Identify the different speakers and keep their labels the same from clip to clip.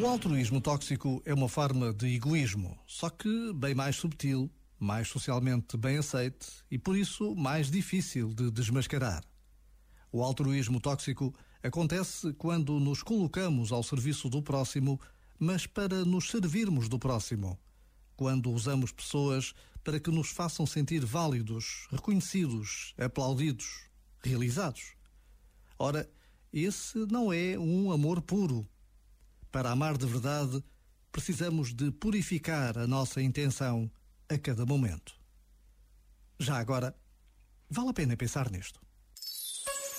Speaker 1: O altruísmo tóxico é uma forma de egoísmo, só que bem mais subtil, mais socialmente bem aceite e por isso mais difícil de desmascarar. O altruísmo tóxico acontece quando nos colocamos ao serviço do próximo, mas para nos servirmos do próximo. Quando usamos pessoas para que nos façam sentir válidos, reconhecidos, aplaudidos, realizados. Ora, esse não é um amor puro para amar de verdade, precisamos de purificar a nossa intenção a cada momento. Já agora, vale a pena pensar nisto.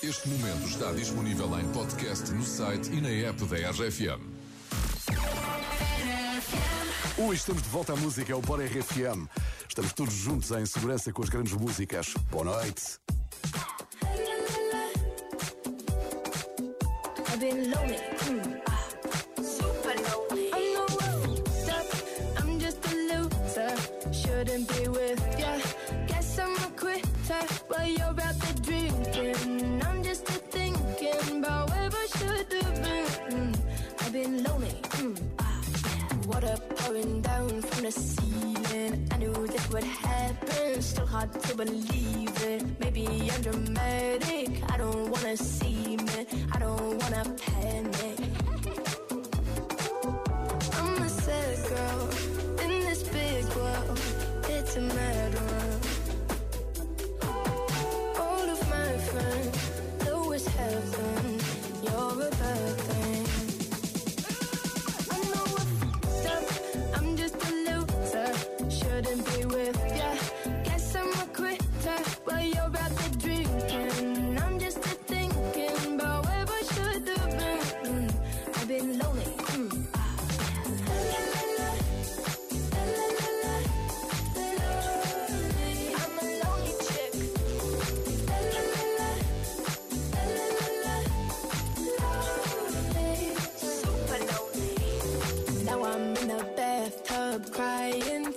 Speaker 2: Este momento está disponível em podcast no site e na app da RFM.
Speaker 3: Oi, estamos de volta à música, é o Bora RFM. Estamos todos juntos em segurança com as grandes músicas. Boa noite. Been lonely. Mm.
Speaker 4: shouldn't be with ya. Guess I'm a quitter while you're out there drinking. I'm just a thinking about where I should have been. Mm, I've been lonely. Mm, ah, yeah. Water pouring down from the ceiling. I knew this would happen. Still hard to believe it. Maybe I'm dramatic. I don't wanna see me. I don't wanna panic.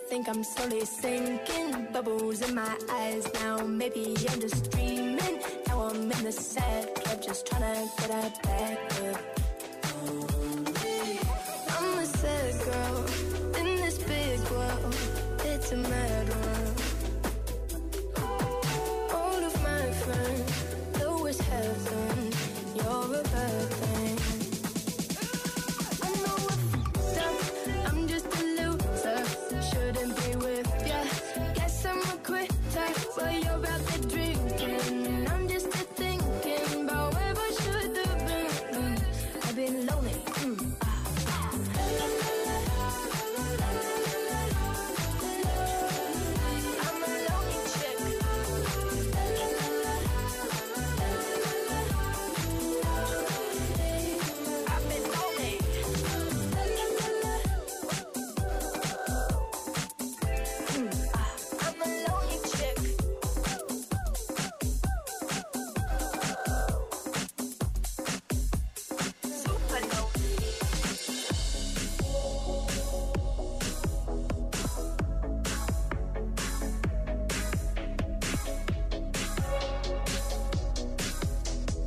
Speaker 4: Think I'm slowly sinking. Bubbles in my eyes now. Maybe I'm just dreaming. Now I'm in the sad club, just trying to get a back up.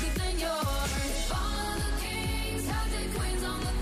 Speaker 4: bigger than yours. All of
Speaker 5: the kings have their queens on the